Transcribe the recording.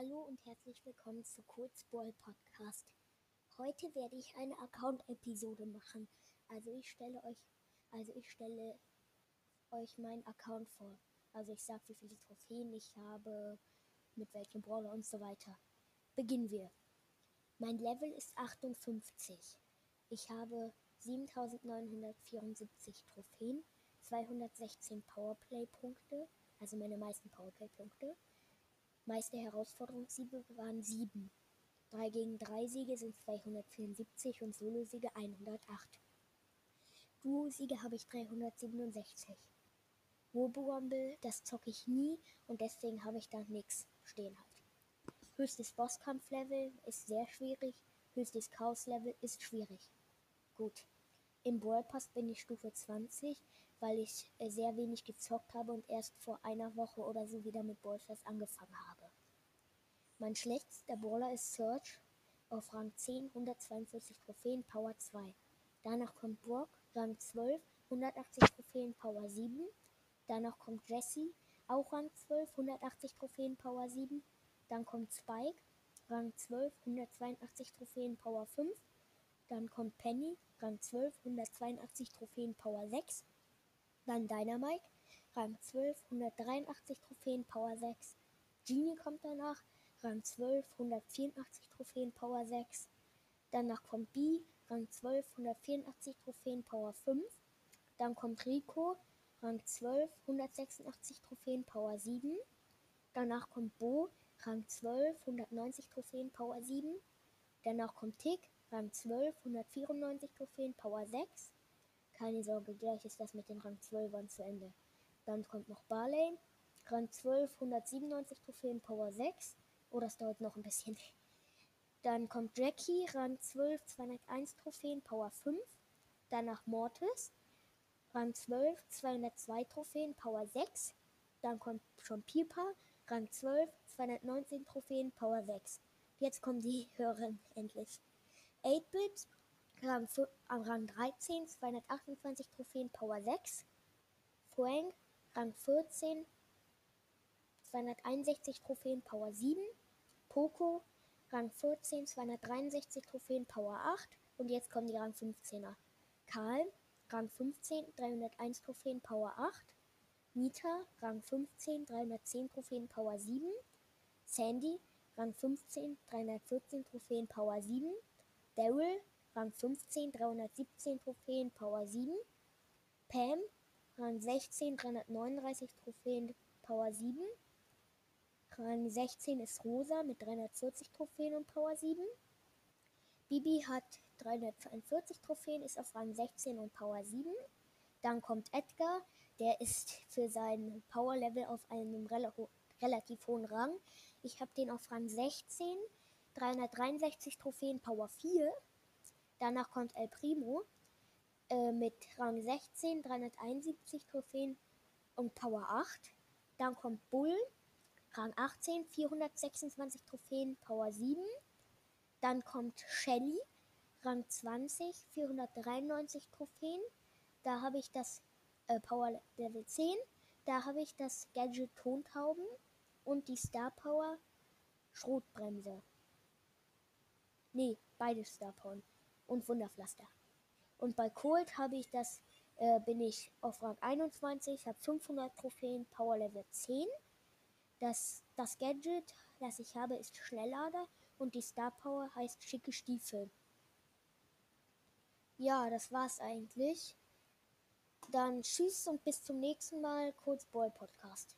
Hallo und herzlich willkommen zu Kurzball Podcast. Heute werde ich eine Account-Episode machen. Also ich stelle euch, also ich stelle euch meinen Account vor. Also ich sage, wie viele Trophäen ich habe, mit welchem Brawler und so weiter. Beginnen wir. Mein Level ist 58. Ich habe 7974 Trophäen, 216 Powerplay-Punkte, also meine meisten Powerplay-Punkte. Meiste Herausforderungssiege waren 7. 3 gegen 3 Siege sind 274 und Solo-Siege 108. Duo-Siege habe ich 367. Robo-Rumble, das zocke ich nie und deswegen habe ich da nichts stehen halt. Höchstes Bosskampf-Level ist sehr schwierig, höchstes Chaos-Level ist schwierig. Gut. Im Brawl Pass bin ich Stufe 20, weil ich äh, sehr wenig gezockt habe und erst vor einer Woche oder so wieder mit Stars angefangen habe. Mein schlechtester Brawler ist Search auf Rang 10, 142 Trophäen, Power 2. Danach kommt Brock, Rang 12, 180 Trophäen, Power 7. Danach kommt Jesse, auch Rang 12, 180 Trophäen, Power 7. Dann kommt Spike, Rang 12, 182 Trophäen, Power 5. Dann kommt Penny, Rang 12, 182 Trophäen, Power 6. Dann Dynamite, Rang 12, 183 Trophäen, Power 6. Genie kommt danach, Rang 12, 184 Trophäen, Power 6. Danach kommt B, Rang 12, 184 Trophäen, Power 5. Dann kommt Rico, Rang 12, 186 Trophäen, Power 7. Danach kommt Bo, Rang 12, 190 Trophäen, Power 7. Danach kommt Tick, Rang 12, 194 Trophäen, Power 6. Keine Sorge, gleich ist das mit den Rang 12ern zu Ende. Dann kommt noch Barley, Rang 12, 197 Trophäen, Power 6. Oh, das dauert noch ein bisschen. Dann kommt Jackie, Rang 12, 201 Trophäen, Power 5. Danach Mortis, Rang 12, 202 Trophäen, Power 6. Dann kommt schon Pipa, Rang 12, 219 Trophäen, Power 6. Jetzt kommen die höheren endlich. 8-Bit, Rang, Rang 13, 228 Trophäen, Power 6. Frank, Rang 14, 261 Trophäen, Power 7. Poco, Rang 14, 263 Trophäen, Power 8. Und jetzt kommen die Rang 15er. Karl, Rang 15, 301 Trophäen, Power 8. Nita, Rang 15, 310 Trophäen, Power 7. Sandy, Rang 15, 314 Trophäen, Power 7. Daryl, Rang 15, 317 Trophäen, Power 7. Pam, Rang 16, 339 Trophäen, Power 7. Rang 16 ist Rosa mit 340 Trophäen und Power 7. Bibi hat 342 Trophäen, ist auf Rang 16 und Power 7. Dann kommt Edgar, der ist für sein Power Level auf einem rel relativ hohen Rang. Ich habe den auf Rang 16, 363 Trophäen, Power 4. Danach kommt El Primo äh, mit Rang 16, 371 Trophäen und Power 8. Dann kommt Bull, Rang 18, 426 Trophäen, Power 7. Dann kommt Shelly, Rang 20, 493 Trophäen. Da habe ich das äh, Power Level 10. Da habe ich das Gadget Tontauben und die Star Power Schrotbremse. Nee, beide Star Power und Wunderpflaster. Und bei Cold habe ich das, äh, bin ich auf Rang 21, habe 500 Trophäen, Power Level 10. Das, das Gadget, das ich habe, ist Schnelllader und die Star Power heißt schicke Stiefel. Ja, das war's eigentlich. Dann tschüss und bis zum nächsten Mal. Kurzball Podcast.